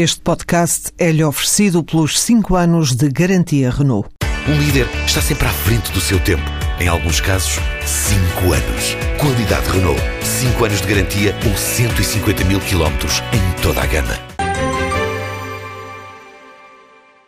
Este podcast é-lhe oferecido pelos 5 anos de garantia Renault. Um líder está sempre à frente do seu tempo. Em alguns casos, 5 anos. Qualidade Renault. 5 anos de garantia ou 150 mil quilómetros em toda a gama.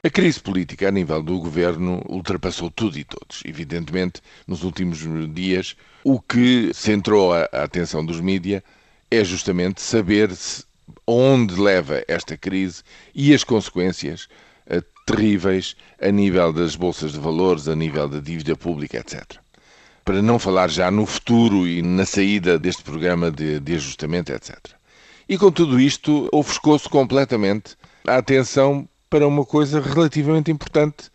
A crise política a nível do governo ultrapassou tudo e todos. Evidentemente, nos últimos dias, o que centrou a atenção dos mídias é justamente saber se onde leva esta crise e as consequências uh, terríveis a nível das bolsas de valores, a nível da dívida pública, etc. Para não falar já no futuro e na saída deste programa de, de ajustamento, etc. E com tudo isto, ofuscou-se completamente a atenção para uma coisa relativamente importante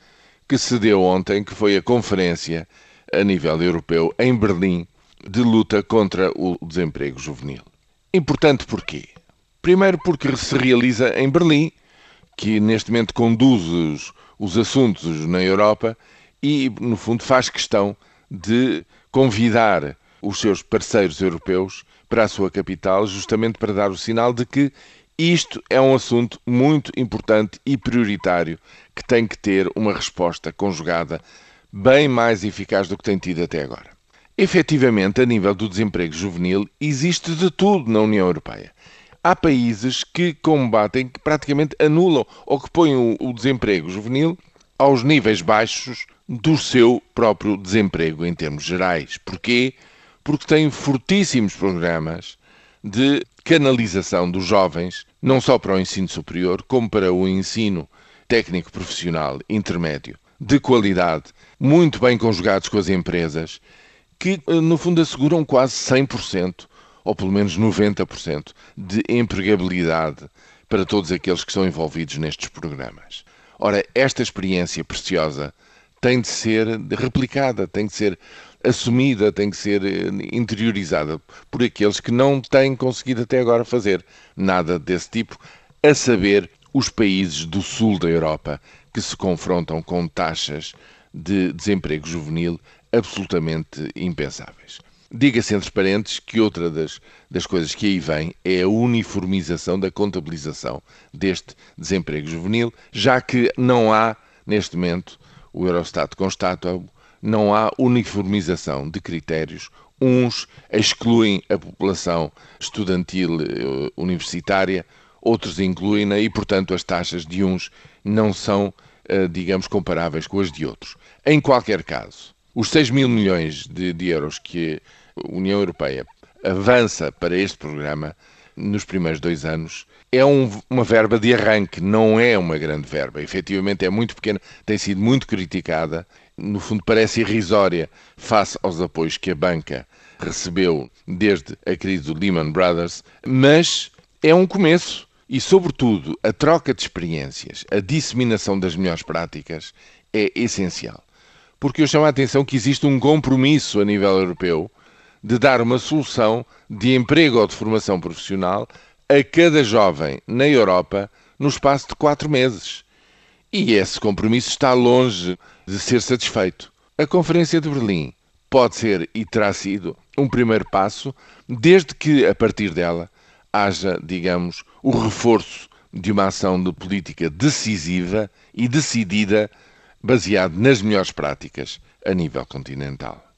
que se deu ontem, que foi a conferência a nível europeu em Berlim de luta contra o desemprego juvenil. Importante porquê? Primeiro porque se realiza em Berlim, que neste momento conduz os, os assuntos na Europa e, no fundo, faz questão de convidar os seus parceiros europeus para a sua capital, justamente para dar o sinal de que isto é um assunto muito importante e prioritário que tem que ter uma resposta conjugada bem mais eficaz do que tem tido até agora. Efetivamente, a nível do desemprego juvenil, existe de tudo na União Europeia há países que combatem, que praticamente anulam ou que põem o, desemprego juvenil aos níveis baixos do seu próprio desemprego em termos gerais. Porquê? Porque têm fortíssimos programas de canalização dos jovens, não só para o ensino superior, como para o ensino técnico profissional intermédio, de qualidade, muito bem conjugados com as empresas, que no fundo asseguram quase 100% ou pelo menos 90% de empregabilidade para todos aqueles que são envolvidos nestes programas. Ora, esta experiência preciosa tem de ser replicada, tem de ser assumida, tem de ser eh, interiorizada por aqueles que não têm conseguido até agora fazer nada desse tipo, a saber, os países do sul da Europa que se confrontam com taxas de desemprego juvenil absolutamente impensáveis. Diga-se entre parênteses que outra das, das coisas que aí vem é a uniformização da contabilização deste desemprego juvenil, já que não há, neste momento, o Eurostat constata, não há uniformização de critérios. Uns excluem a população estudantil eh, universitária, outros incluem-na e, portanto, as taxas de uns não são, eh, digamos, comparáveis com as de outros. Em qualquer caso, os 6 mil milhões de, de euros que União Europeia avança para este programa nos primeiros dois anos é um, uma verba de arranque, não é uma grande verba. Efetivamente é muito pequena, tem sido muito criticada, no fundo parece irrisória face aos apoios que a banca recebeu desde a crise do Lehman Brothers, mas é um começo. E, sobretudo, a troca de experiências, a disseminação das melhores práticas é essencial porque eu chamo a atenção que existe um compromisso a nível europeu de dar uma solução de emprego ou de formação profissional a cada jovem na Europa no espaço de quatro meses. E esse compromisso está longe de ser satisfeito. A Conferência de Berlim pode ser e terá sido um primeiro passo, desde que, a partir dela, haja, digamos, o reforço de uma ação de política decisiva e decidida baseado nas melhores práticas a nível continental.